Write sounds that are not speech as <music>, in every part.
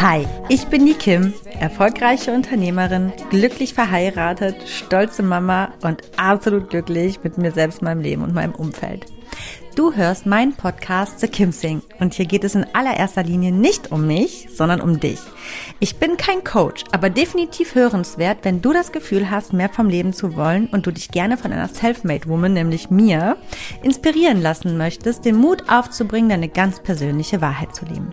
Hi, ich bin die Kim, erfolgreiche Unternehmerin, glücklich verheiratet, stolze Mama und absolut glücklich mit mir selbst, meinem Leben und meinem Umfeld. Du hörst meinen Podcast The Kim Sing und hier geht es in allererster Linie nicht um mich, sondern um dich. Ich bin kein Coach, aber definitiv hörenswert, wenn du das Gefühl hast, mehr vom Leben zu wollen und du dich gerne von einer Selfmade Woman, nämlich mir, inspirieren lassen möchtest, den Mut aufzubringen, deine ganz persönliche Wahrheit zu leben.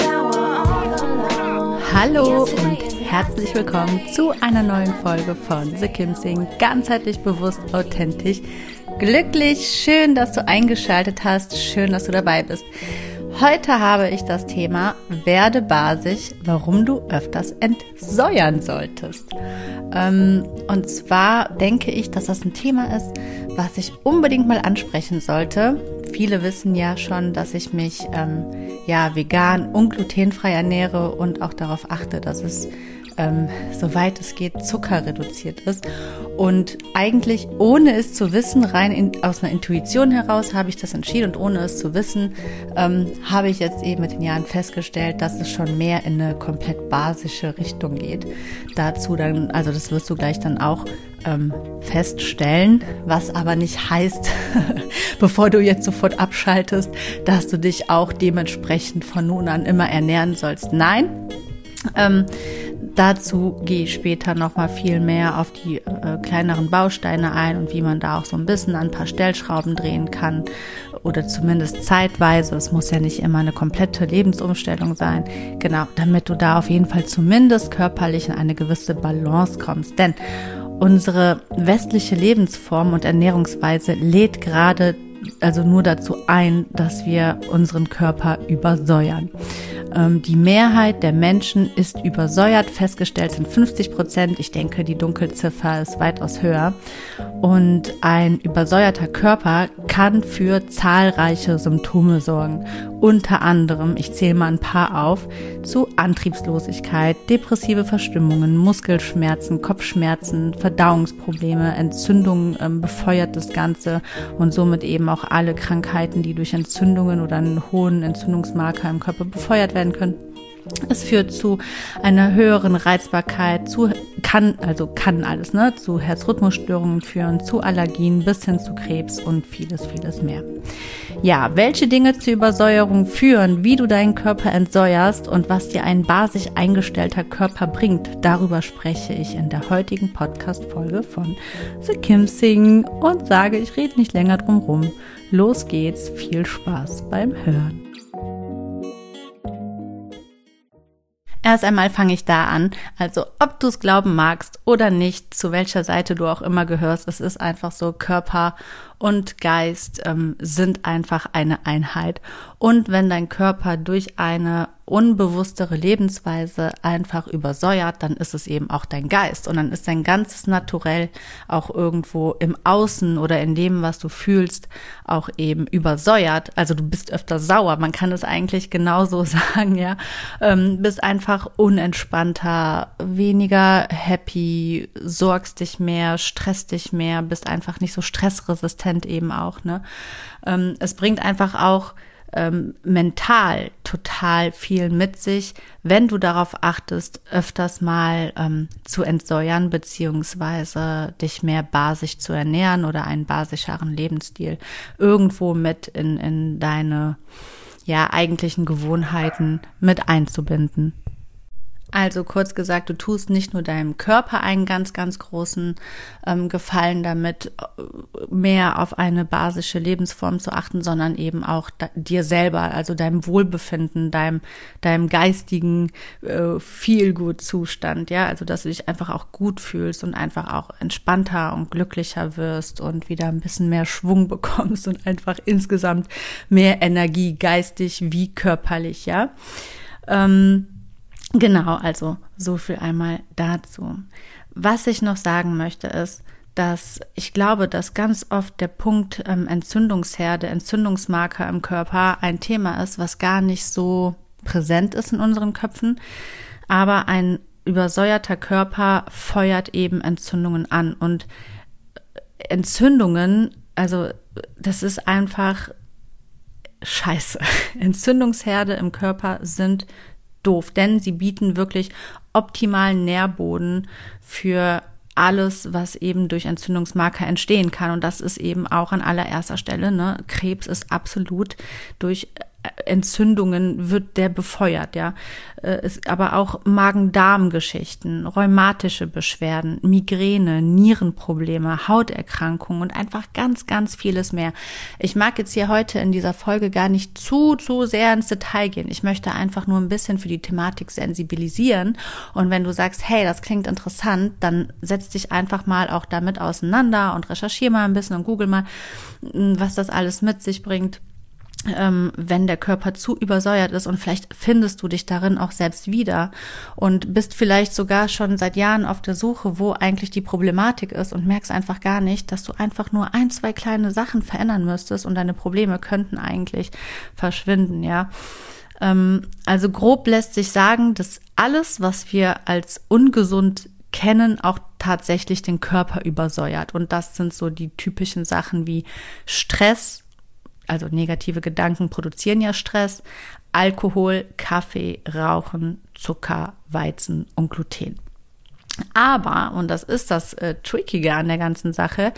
Hallo und herzlich willkommen zu einer neuen Folge von The Kim Sing. Ganzheitlich bewusst, authentisch, glücklich. Schön, dass du eingeschaltet hast. Schön, dass du dabei bist. Heute habe ich das Thema Werde basisch, warum du öfters entsäuern solltest. Ähm, und zwar denke ich, dass das ein Thema ist, was ich unbedingt mal ansprechen sollte. Viele wissen ja schon, dass ich mich ähm, ja vegan und glutenfrei ernähre und auch darauf achte, dass es ähm, soweit es geht Zucker reduziert ist. Und eigentlich ohne es zu wissen, rein in, aus einer Intuition heraus habe ich das entschieden und ohne es zu wissen, ähm, habe ich jetzt eben mit den Jahren festgestellt, dass es schon mehr in eine komplett basische Richtung geht. Dazu dann, also das wirst du gleich dann auch ähm, feststellen, was aber nicht heißt, <laughs> bevor du jetzt sofort abschaltest, dass du dich auch dementsprechend von nun an immer ernähren sollst. Nein, ähm, dazu gehe ich später nochmal viel mehr auf die äh, kleineren Bausteine ein und wie man da auch so ein bisschen an ein paar Stellschrauben drehen kann oder zumindest zeitweise. Es muss ja nicht immer eine komplette Lebensumstellung sein. Genau, damit du da auf jeden Fall zumindest körperlich in eine gewisse Balance kommst. Denn unsere westliche Lebensform und Ernährungsweise lädt gerade also nur dazu ein, dass wir unseren Körper übersäuern. Ähm, die Mehrheit der Menschen ist übersäuert. Festgestellt sind 50 Prozent. Ich denke, die Dunkelziffer ist weitaus höher. Und ein übersäuerter Körper kann für zahlreiche Symptome sorgen. Unter anderem, ich zähle mal ein paar auf, zu Antriebslosigkeit, depressive Verstimmungen, Muskelschmerzen, Kopfschmerzen, Verdauungsprobleme, Entzündungen ähm, befeuert das Ganze und somit eben auch alle Krankheiten, die durch Entzündungen oder einen hohen Entzündungsmarker im Körper befeuert werden können. Es führt zu einer höheren Reizbarkeit, zu kann, also kann alles, ne, zu Herzrhythmusstörungen führen, zu Allergien bis hin zu Krebs und vieles, vieles mehr. Ja, welche Dinge zur Übersäuerung führen, wie du deinen Körper entsäuerst und was dir ein basisch eingestellter Körper bringt, darüber spreche ich in der heutigen Podcast-Folge von The Kim Sing und sage, ich rede nicht länger drum rum. Los geht's, viel Spaß beim Hören. Erst einmal fange ich da an. Also ob du es glauben magst oder nicht, zu welcher Seite du auch immer gehörst, es ist einfach so, Körper und Geist ähm, sind einfach eine Einheit. Und wenn dein Körper durch eine unbewusstere Lebensweise einfach übersäuert, dann ist es eben auch dein Geist. Und dann ist dein ganzes Naturell auch irgendwo im Außen oder in dem, was du fühlst, auch eben übersäuert. Also du bist öfter sauer. Man kann es eigentlich genauso <laughs> sagen, ja. Ähm, bist einfach unentspannter, weniger happy, sorgst dich mehr, stresst dich mehr, bist einfach nicht so stressresistent eben auch, ne. Ähm, es bringt einfach auch ähm, mental total viel mit sich, wenn du darauf achtest, öfters mal ähm, zu entsäuern beziehungsweise dich mehr basisch zu ernähren oder einen basischeren Lebensstil irgendwo mit in, in deine ja eigentlichen Gewohnheiten mit einzubinden. Also kurz gesagt, du tust nicht nur deinem Körper einen ganz, ganz großen ähm, Gefallen damit, äh, mehr auf eine basische Lebensform zu achten, sondern eben auch dir selber, also deinem Wohlbefinden, deinem, deinem geistigen äh, Feelgood-Zustand, ja, also dass du dich einfach auch gut fühlst und einfach auch entspannter und glücklicher wirst und wieder ein bisschen mehr Schwung <laughs> bekommst und einfach insgesamt mehr Energie, geistig wie körperlich, ja. Ähm, Genau, also so viel einmal dazu. Was ich noch sagen möchte ist, dass ich glaube, dass ganz oft der Punkt ähm, Entzündungsherde, Entzündungsmarker im Körper ein Thema ist, was gar nicht so präsent ist in unseren Köpfen. Aber ein übersäuerter Körper feuert eben Entzündungen an. Und Entzündungen, also das ist einfach scheiße. <laughs> Entzündungsherde im Körper sind doof, denn sie bieten wirklich optimalen Nährboden für alles, was eben durch Entzündungsmarker entstehen kann. Und das ist eben auch an allererster Stelle. Ne? Krebs ist absolut durch Entzündungen wird der befeuert, ja. Äh, aber auch Magen-Darm-Geschichten, rheumatische Beschwerden, Migräne, Nierenprobleme, Hauterkrankungen und einfach ganz, ganz vieles mehr. Ich mag jetzt hier heute in dieser Folge gar nicht zu, zu sehr ins Detail gehen. Ich möchte einfach nur ein bisschen für die Thematik sensibilisieren. Und wenn du sagst, hey, das klingt interessant, dann setz dich einfach mal auch damit auseinander und recherchiere mal ein bisschen und google mal, was das alles mit sich bringt ähm, wenn der Körper zu übersäuert ist und vielleicht findest du dich darin auch selbst wieder und bist vielleicht sogar schon seit Jahren auf der Suche, wo eigentlich die Problematik ist und merkst einfach gar nicht, dass du einfach nur ein, zwei kleine Sachen verändern müsstest und deine Probleme könnten eigentlich verschwinden, ja. Ähm, also grob lässt sich sagen, dass alles, was wir als ungesund kennen, auch tatsächlich den Körper übersäuert. Und das sind so die typischen Sachen wie Stress, also negative Gedanken produzieren ja Stress, Alkohol, Kaffee, Rauchen, Zucker, Weizen und Gluten. Aber, und das ist das äh, Trickige an der ganzen Sache,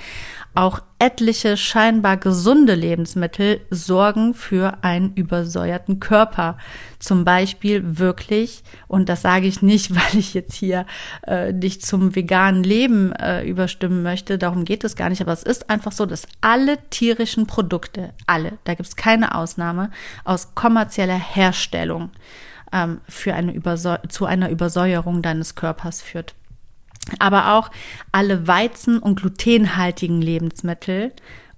auch etliche scheinbar gesunde Lebensmittel sorgen für einen übersäuerten Körper. Zum Beispiel wirklich, und das sage ich nicht, <laughs> weil ich jetzt hier äh, dich zum veganen Leben äh, überstimmen möchte, darum geht es gar nicht, aber es ist einfach so, dass alle tierischen Produkte, alle, da gibt es keine Ausnahme, aus kommerzieller Herstellung ähm, für eine zu einer Übersäuerung deines Körpers führt aber auch alle Weizen- und glutenhaltigen Lebensmittel.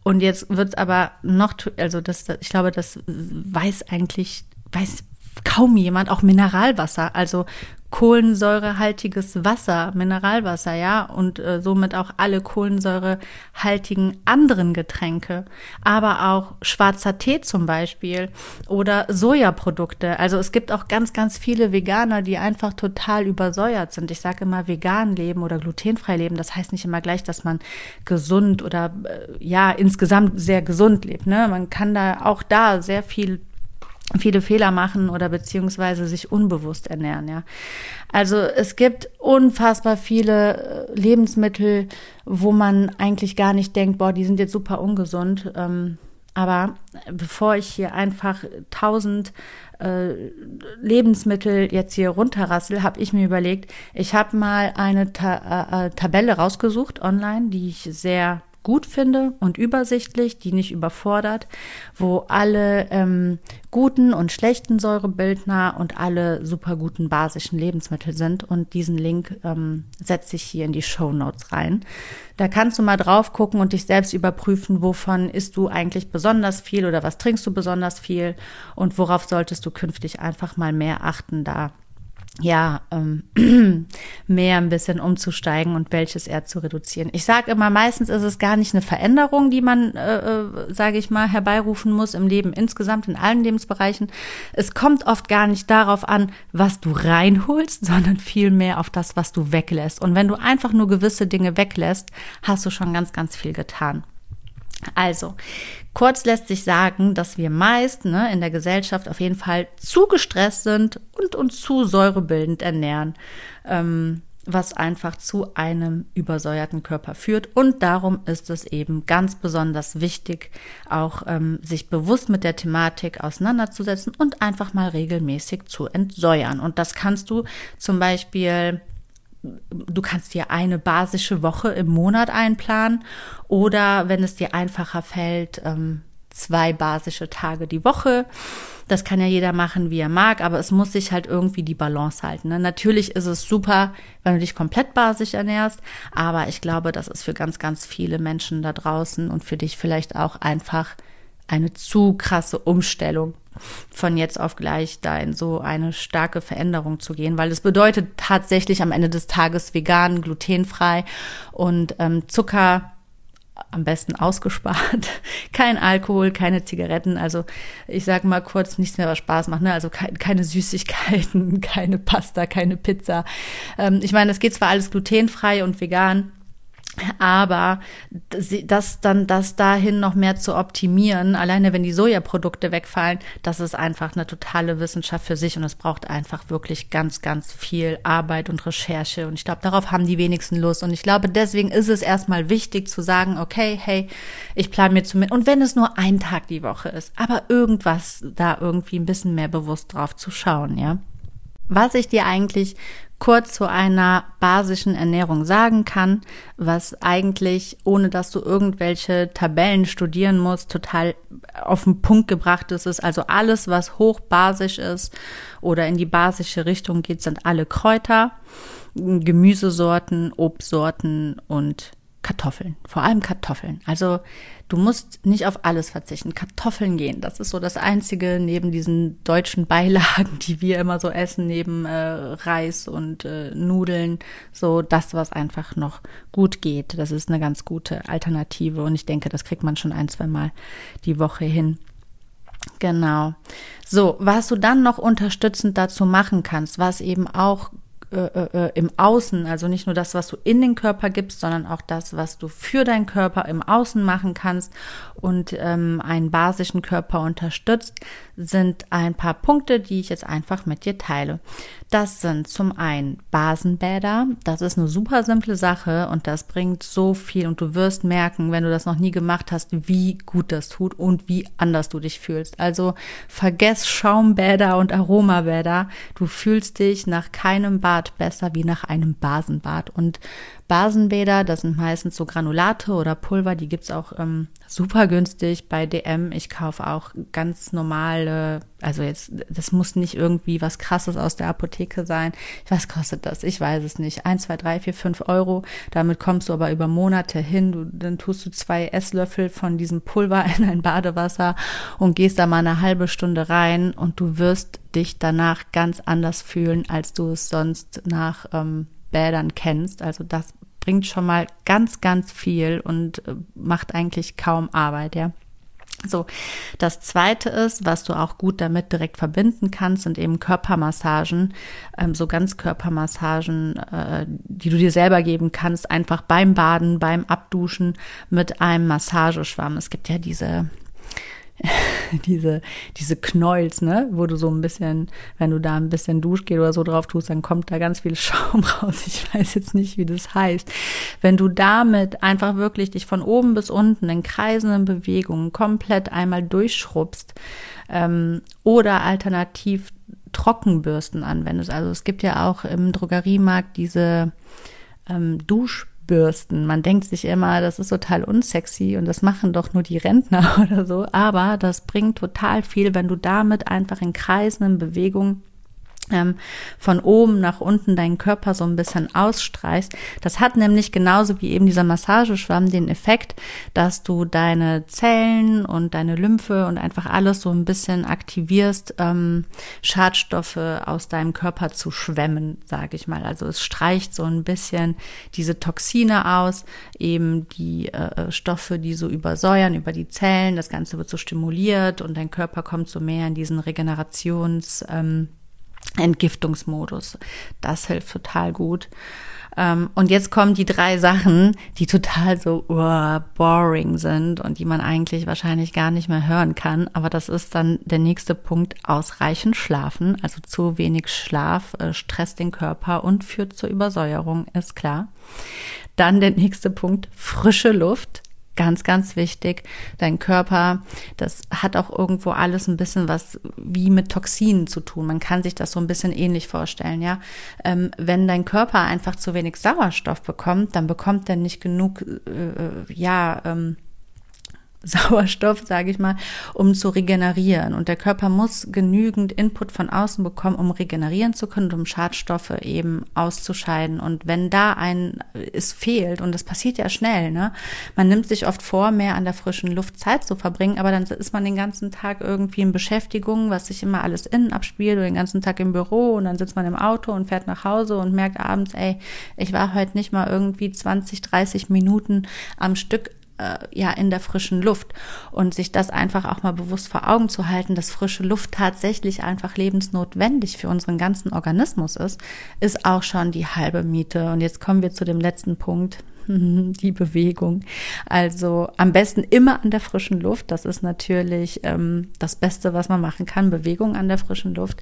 Und jetzt wird es aber noch, also das, ich glaube, das weiß eigentlich, weiß kaum jemand, auch Mineralwasser, also kohlensäurehaltiges Wasser, Mineralwasser, ja, und äh, somit auch alle kohlensäurehaltigen anderen Getränke, aber auch schwarzer Tee zum Beispiel oder Sojaprodukte. Also es gibt auch ganz, ganz viele Veganer, die einfach total übersäuert sind. Ich sage immer vegan leben oder glutenfrei leben. Das heißt nicht immer gleich, dass man gesund oder äh, ja insgesamt sehr gesund lebt. Ne? Man kann da auch da sehr viel viele Fehler machen oder beziehungsweise sich unbewusst ernähren, ja. Also es gibt unfassbar viele äh, Lebensmittel, wo man eigentlich gar nicht denkt, boah, die sind jetzt super ungesund. Ähm, aber bevor ich hier einfach tausend äh, Lebensmittel jetzt hier runterrassel, habe ich mir überlegt, ich habe mal eine Ta äh, äh Tabelle rausgesucht online, die ich sehr gut finde und übersichtlich, die nicht überfordert, wo alle ähm, guten und schlechten Säurebildner und alle super guten basischen Lebensmittel sind. Und diesen Link ähm, setze ich hier in die Show Notes rein. Da kannst du mal drauf gucken und dich selbst überprüfen, wovon isst du eigentlich besonders viel oder was trinkst du besonders viel und worauf solltest du künftig einfach mal mehr achten, da ja, ähm, <clears throat> mehr ein bisschen umzusteigen und welches eher zu reduzieren. Ich sage immer, meistens ist es gar nicht eine Veränderung, die man, äh, äh sage ich mal, herbeirufen muss im Leben insgesamt, in allen Lebensbereichen. Es kommt oft gar nicht darauf an, was du reinholst, <laughs> sondern vielmehr auf das, was du weglässt. Und wenn du einfach nur gewisse Dinge weglässt, hast du schon ganz, ganz viel getan. Also, kurz lässt sich sagen, dass wir meist ne, in der Gesellschaft auf jeden Fall zu gestresst sind und uns zu säurebildend ernähren. Ähm, was einfach zu einem übersäuerten Körper führt. Und darum ist es eben ganz besonders wichtig, auch ähm, sich bewusst mit der Thematik auseinanderzusetzen und einfach mal regelmäßig zu entsäuern. Und das kannst du zum Beispiel du kannst dir eine basische Woche im Monat einplanen oder wenn es dir einfacher fällt, ähm, zwei basische Tage die Woche. Das kann ja jeder machen, wie er mag, aber es muss sich halt irgendwie die Balance halten. Ne? Natürlich ist es super, wenn du dich komplett basisch ernährst, aber ich glaube, das ist für ganz, ganz viele Menschen da draußen und für dich vielleicht auch einfach eine zu krasse Umstellung von jetzt auf gleich da in so eine starke Veränderung zu gehen, weil es bedeutet tatsächlich am Ende des Tages vegan, glutenfrei und ähm, Zucker am besten ausgespart. <laughs> Kein Alkohol, keine Zigaretten. Also ich sage mal kurz, nichts mehr, was Spaß macht. Ne? Also keine Süßigkeiten, <laughs> keine Pasta, keine Pizza. Ähm, ich meine, es geht zwar alles glutenfrei und vegan, aber das dann, das dahin noch mehr zu optimieren, alleine wenn die Sojaprodukte wegfallen, das ist einfach eine totale Wissenschaft für sich und es braucht einfach wirklich ganz, ganz viel Arbeit und Recherche. Und ich glaube, darauf haben die wenigsten Lust. Und ich glaube, deswegen ist es erstmal wichtig zu sagen, okay, hey, ich plane mir zumindest, und wenn es nur ein Tag die Woche ist, aber irgendwas da irgendwie ein bisschen mehr bewusst drauf zu schauen, ja. Was ich dir eigentlich kurz zu einer basischen Ernährung sagen kann, was eigentlich, ohne dass du irgendwelche Tabellen studieren musst, total auf den Punkt gebracht ist, ist also alles, was hochbasisch ist oder in die basische Richtung geht, sind alle Kräuter, Gemüsesorten, Obstsorten und Kartoffeln, vor allem Kartoffeln. Also du musst nicht auf alles verzichten. Kartoffeln gehen, das ist so das Einzige neben diesen deutschen Beilagen, <laughs> die wir immer so essen, neben äh, Reis und äh, Nudeln, so das, was einfach noch gut geht. Das ist eine ganz gute Alternative und ich denke, das kriegt man schon ein, zwei Mal die Woche hin. Genau. So, was du dann noch unterstützend dazu machen kannst, was eben auch äh, äh, im Außen, also nicht nur das, was du in den Körper gibst, sondern auch das, was du für deinen Körper im Außen machen kannst und ähm, einen basischen Körper unterstützt, sind ein paar Punkte, die ich jetzt einfach mit dir teile. Das sind zum einen Basenbäder. Das ist eine super simple Sache und das bringt so viel und du wirst merken, wenn du das noch nie gemacht hast, wie gut das tut und wie anders du dich fühlst. Also vergess Schaumbäder und Aromabäder. Du fühlst dich nach keinem Bad besser wie nach einem Basenbad und Basenbäder, das sind meistens so Granulate oder Pulver, die gibt's auch ähm, super günstig bei DM. Ich kaufe auch ganz normale, also jetzt, das muss nicht irgendwie was krasses aus der Apotheke sein. Was kostet das? Ich weiß es nicht. Eins, zwei, drei, vier, fünf Euro. Damit kommst du aber über Monate hin. Du, dann tust du zwei Esslöffel von diesem Pulver <laughs> in ein Badewasser und gehst da mal eine halbe Stunde rein und du wirst dich danach ganz anders fühlen, als du es sonst nach ähm, Bädern kennst. Also das bringt schon mal ganz, ganz viel und äh, macht eigentlich kaum Arbeit, ja. So, das zweite ist, was du auch gut damit direkt verbinden kannst, sind eben Körpermassagen, ähm, so Ganzkörpermassagen, äh, die du dir selber geben kannst, einfach beim Baden, beim Abduschen mit einem Massageschwamm. Es gibt ja diese <laughs> diese, diese Knolls, ne, wo du so ein bisschen, wenn du da ein bisschen Duschgel oder so drauf tust, dann kommt da ganz viel <laughs> Schaum raus. Ich weiß jetzt nicht, wie das heißt. Wenn du damit einfach wirklich dich von oben bis unten in kreisenden Bewegungen komplett einmal durchschrubbst ähm, oder alternativ Trockenbürsten anwendest. Also es gibt ja auch im Drogeriemarkt diese ähm, Dusch bürsten. Man denkt sich immer, das ist total unsexy und das machen doch nur die Rentner <laughs> oder so. Aber das bringt total viel, wenn du damit einfach in kreisenden Bewegungen von oben nach unten deinen Körper so ein bisschen ausstreichst. Das hat nämlich genauso wie eben dieser Massageschwamm den Effekt, dass du deine Zellen und deine Lymphe und einfach alles so ein bisschen aktivierst, ähm, Schadstoffe aus deinem Körper zu schwemmen, sage ich mal. Also es streicht so ein bisschen diese Toxine aus, eben die äh, Stoffe, die so übersäuern über die Zellen. Das Ganze wird so stimuliert und dein Körper kommt so mehr in diesen Regenerations ähm, Entgiftungsmodus. Das hilft total gut. Ähm, und jetzt kommen die drei Sachen, die total so uh, boring sind und die man eigentlich wahrscheinlich gar nicht mehr hören kann. Aber das ist dann der nächste Punkt, ausreichend schlafen. Also zu wenig Schlaf äh, stresst den Körper und führt zur Übersäuerung, ist klar. Dann der nächste Punkt, frische Luft. Ganz, ganz wichtig. Dein Körper, das hat auch irgendwo alles ein bisschen was wie mit Toxinen zu tun. Man kann sich das so ein bisschen ähnlich vorstellen, ja. Ähm, wenn dein Körper einfach zu wenig Sauerstoff bekommt, dann bekommt er nicht genug, äh, ja, ähm, Sauerstoff, sage ich mal, um zu regenerieren. Und der Körper muss genügend Input von außen bekommen, um regenerieren zu können, um Schadstoffe eben auszuscheiden. Und wenn da ein es fehlt, und das passiert ja schnell, ne, man nimmt sich oft vor, mehr an der frischen Luft Zeit zu verbringen, aber dann ist man den ganzen Tag irgendwie in Beschäftigung, was sich immer alles innen abspielt, oder den ganzen Tag im Büro und dann sitzt man im Auto und fährt nach Hause und merkt abends, ey, ich war heute nicht mal irgendwie 20, 30 Minuten am Stück ja in der frischen Luft und sich das einfach auch mal bewusst vor Augen zu halten, dass frische Luft tatsächlich einfach lebensnotwendig für unseren ganzen Organismus ist, ist auch schon die halbe Miete. Und jetzt kommen wir zu dem letzten Punkt, <laughs> die Bewegung. Also am besten immer an der frischen Luft. Das ist natürlich ähm, das Beste, was man machen kann, Bewegung an der frischen Luft.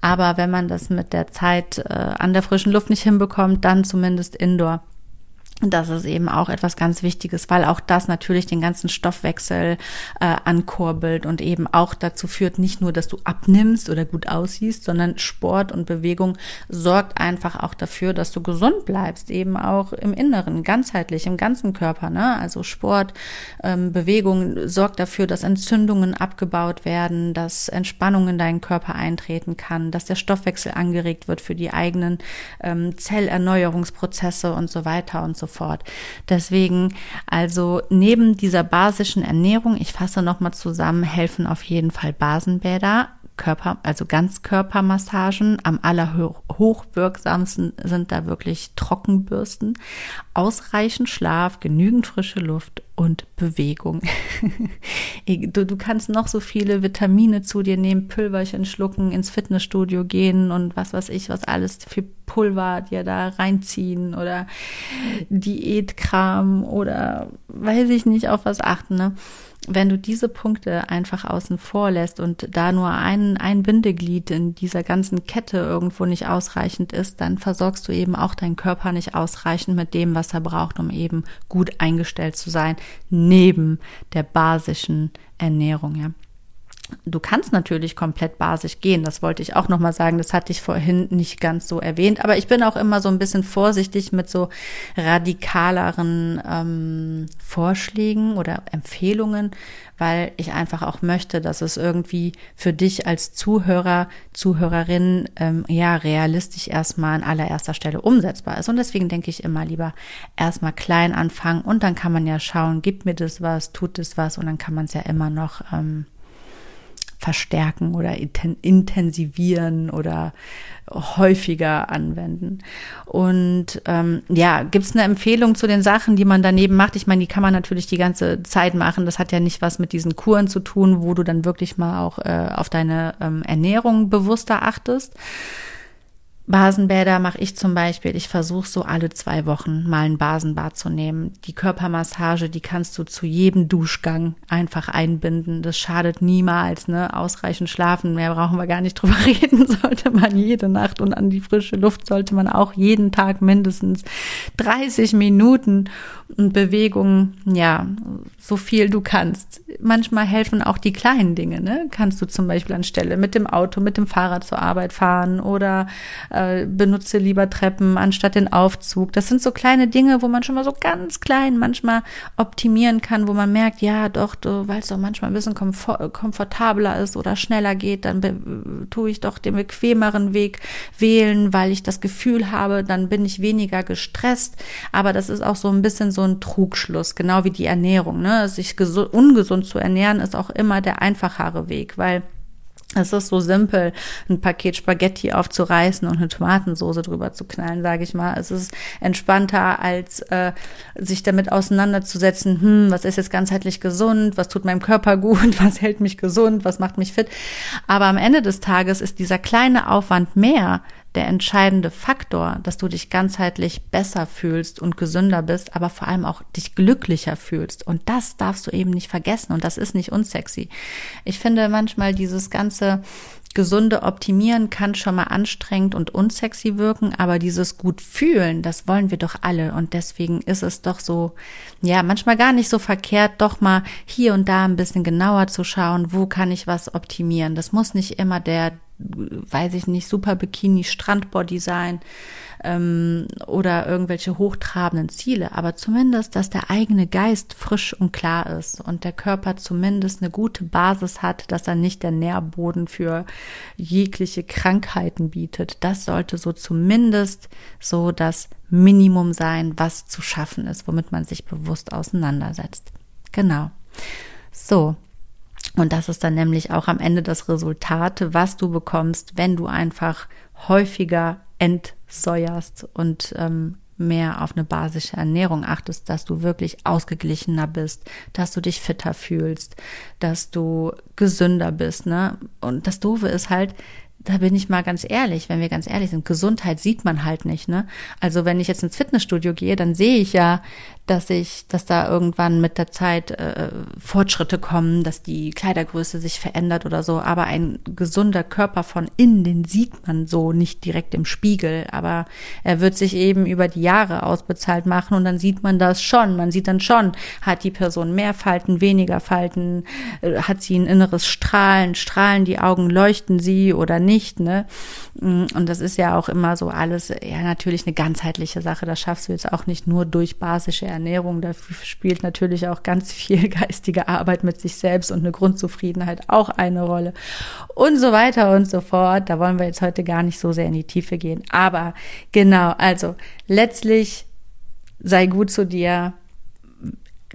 Aber wenn man das mit der Zeit äh, an der frischen Luft nicht hinbekommt, dann zumindest indoor. Das ist eben auch etwas ganz Wichtiges, weil auch das natürlich den ganzen Stoffwechsel äh, ankurbelt und eben auch dazu führt, nicht nur, dass du abnimmst oder gut aussiehst, sondern Sport und Bewegung sorgt einfach auch dafür, dass du gesund bleibst, eben auch im Inneren, ganzheitlich, im ganzen Körper. Ne? Also Sport, ähm, Bewegung sorgt dafür, dass Entzündungen abgebaut werden, dass Entspannung in deinen Körper eintreten kann, dass der Stoffwechsel angeregt wird für die eigenen ähm, Zellerneuerungsprozesse und so weiter und so so fort. Deswegen, also neben dieser basischen Ernährung, ich fasse nochmal zusammen, helfen auf jeden Fall Basenbäder, Körper, also Ganzkörpermassagen. Am allerhochwirksamsten sind da wirklich Trockenbürsten, ausreichend Schlaf, genügend frische Luft und Bewegung. <laughs> du, du kannst noch so viele Vitamine zu dir nehmen, Pülverchen schlucken, ins Fitnessstudio gehen und was weiß ich, was alles für Pulver dir da reinziehen oder Diätkram oder weiß ich nicht, auf was achten. Ne? wenn du diese Punkte einfach außen vor lässt und da nur ein, ein Bindeglied in dieser ganzen Kette irgendwo nicht ausreichend ist, dann versorgst du eben auch deinen Körper nicht ausreichend mit dem, was er braucht, um eben gut eingestellt zu sein, neben der basischen Ernährung, ja. Du kannst natürlich komplett basisch gehen, das wollte ich auch nochmal sagen, das hatte ich vorhin nicht ganz so erwähnt, aber ich bin auch immer so ein bisschen vorsichtig mit so radikaleren ähm, Vorschlägen oder Empfehlungen, weil ich einfach auch möchte, dass es irgendwie für dich als Zuhörer, Zuhörerin ähm, ja realistisch erstmal an allererster Stelle umsetzbar ist. Und deswegen denke ich immer lieber erstmal klein anfangen und dann kann man ja schauen, gibt mir das was, tut das was und dann kann man es ja immer noch ähm, verstärken oder intensivieren oder häufiger anwenden. Und ähm, ja, gibt es eine Empfehlung zu den Sachen, die man daneben macht? Ich meine, die kann man natürlich die ganze Zeit machen. Das hat ja nicht was mit diesen Kuren zu tun, wo du dann wirklich mal auch äh, auf deine ähm, Ernährung bewusster achtest. Basenbäder mache ich zum Beispiel. Ich versuche so alle zwei Wochen mal ein Basenbad zu nehmen. Die Körpermassage, die kannst du zu jedem Duschgang einfach einbinden. Das schadet niemals. Ne? Ausreichend schlafen, mehr brauchen wir gar nicht drüber <laughs> reden. Sollte man jede Nacht und an die frische Luft sollte man auch jeden Tag mindestens 30 Minuten und Bewegung, ja, so viel du kannst. Manchmal helfen auch die kleinen Dinge. Ne? Kannst du zum Beispiel anstelle mit dem Auto, mit dem Fahrrad zur Arbeit fahren oder äh, benutze lieber Treppen anstatt den Aufzug. Das sind so kleine Dinge, wo man schon mal so ganz klein manchmal optimieren kann, wo man merkt, ja, doch, weil es doch manchmal ein bisschen komfort komfortabler ist oder schneller geht, dann tue ich doch den bequemeren Weg wählen, weil ich das Gefühl habe, dann bin ich weniger gestresst. Aber das ist auch so ein bisschen so ein Trugschluss, genau wie die Ernährung. Ne? Sich ungesund zu ernähren ist auch immer der einfachere Weg, weil es ist so simpel, ein Paket Spaghetti aufzureißen und eine Tomatensoße drüber zu knallen, sage ich mal. Es ist entspannter, als äh, sich damit auseinanderzusetzen, hm, was ist jetzt ganzheitlich gesund, was tut meinem Körper gut, <laughs> was hält mich gesund, was macht mich fit. Aber am Ende des Tages ist dieser kleine Aufwand mehr der entscheidende Faktor, dass du dich ganzheitlich besser fühlst und gesünder bist, aber vor allem auch dich glücklicher fühlst. Und das darfst du eben nicht vergessen und das ist nicht unsexy. Ich finde manchmal dieses ganze gesunde Optimieren kann schon mal anstrengend und unsexy wirken, aber dieses gut fühlen, das wollen wir doch alle und deswegen ist es doch so, ja, manchmal gar nicht so verkehrt, doch mal hier und da ein bisschen genauer zu schauen, wo kann ich was optimieren. Das muss nicht immer der weiß ich nicht, super Bikini, Strandbody sein ähm, oder irgendwelche hochtrabenden Ziele, aber zumindest, dass der eigene Geist frisch und klar ist und der Körper zumindest eine gute Basis hat, dass er nicht der Nährboden für jegliche Krankheiten bietet. Das sollte so zumindest so das Minimum sein, was zu schaffen ist, womit man sich bewusst auseinandersetzt. Genau. So, und das ist dann nämlich auch am Ende das Resultat, was du bekommst, wenn du einfach häufiger entsäuerst und ähm, mehr auf eine basische Ernährung achtest, dass du wirklich ausgeglichener bist, dass du dich fitter fühlst, dass du gesünder bist, ne? Und das Doofe ist halt, da bin ich mal ganz ehrlich, wenn wir ganz ehrlich sind, Gesundheit sieht man halt nicht, ne? Also wenn ich jetzt ins Fitnessstudio gehe, dann sehe ich ja, dass ich, dass da irgendwann mit der Zeit äh, Fortschritte kommen, dass die Kleidergröße sich verändert oder so. Aber ein gesunder Körper von innen, den sieht man so nicht direkt im Spiegel. Aber er wird sich eben über die Jahre ausbezahlt machen und dann sieht man das schon. Man sieht dann schon, hat die Person mehr Falten, weniger Falten, äh, hat sie ein inneres Strahlen, strahlen die Augen, leuchten sie oder nicht, ne? Mm, und das ist ja auch immer so alles, ja, natürlich eine ganzheitliche Sache. Das schaffst du jetzt auch nicht nur durch basische Ernährung. Da spielt natürlich auch ganz viel <laughs> geistige Arbeit mit sich selbst und eine Grundzufriedenheit auch eine Rolle und so weiter und so fort. Da wollen wir jetzt heute gar nicht so sehr in die Tiefe gehen. Aber genau, also letztlich sei gut zu dir.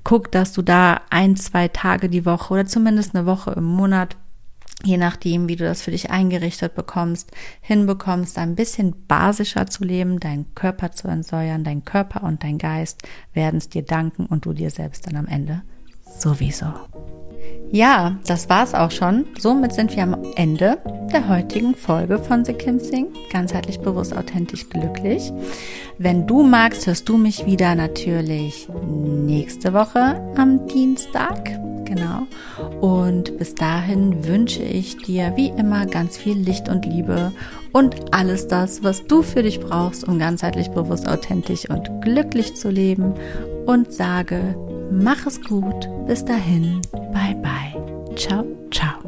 Guck, dass du da ein, zwei Tage die Woche oder zumindest eine Woche im Monat je nachdem, wie du das für dich eingerichtet bekommst, hinbekommst, ein bisschen basischer zu leben, deinen Körper zu entsäuern, dein Körper und dein Geist werden es dir danken und du dir selbst dann am Ende sowieso. Ja, das war's auch schon. Somit sind wir am Ende der heutigen Folge von The Kim Sing. Ganzheitlich bewusst, authentisch, glücklich. Wenn du magst, hörst du mich wieder natürlich nächste Woche am Dienstag. Genau. Und bis dahin wünsche ich dir wie immer ganz viel Licht und Liebe und alles das, was du für dich brauchst, um ganzheitlich bewusst, authentisch und glücklich zu leben. Und sage, mach es gut. Bis dahin. Bye bye. Ciao, ciao.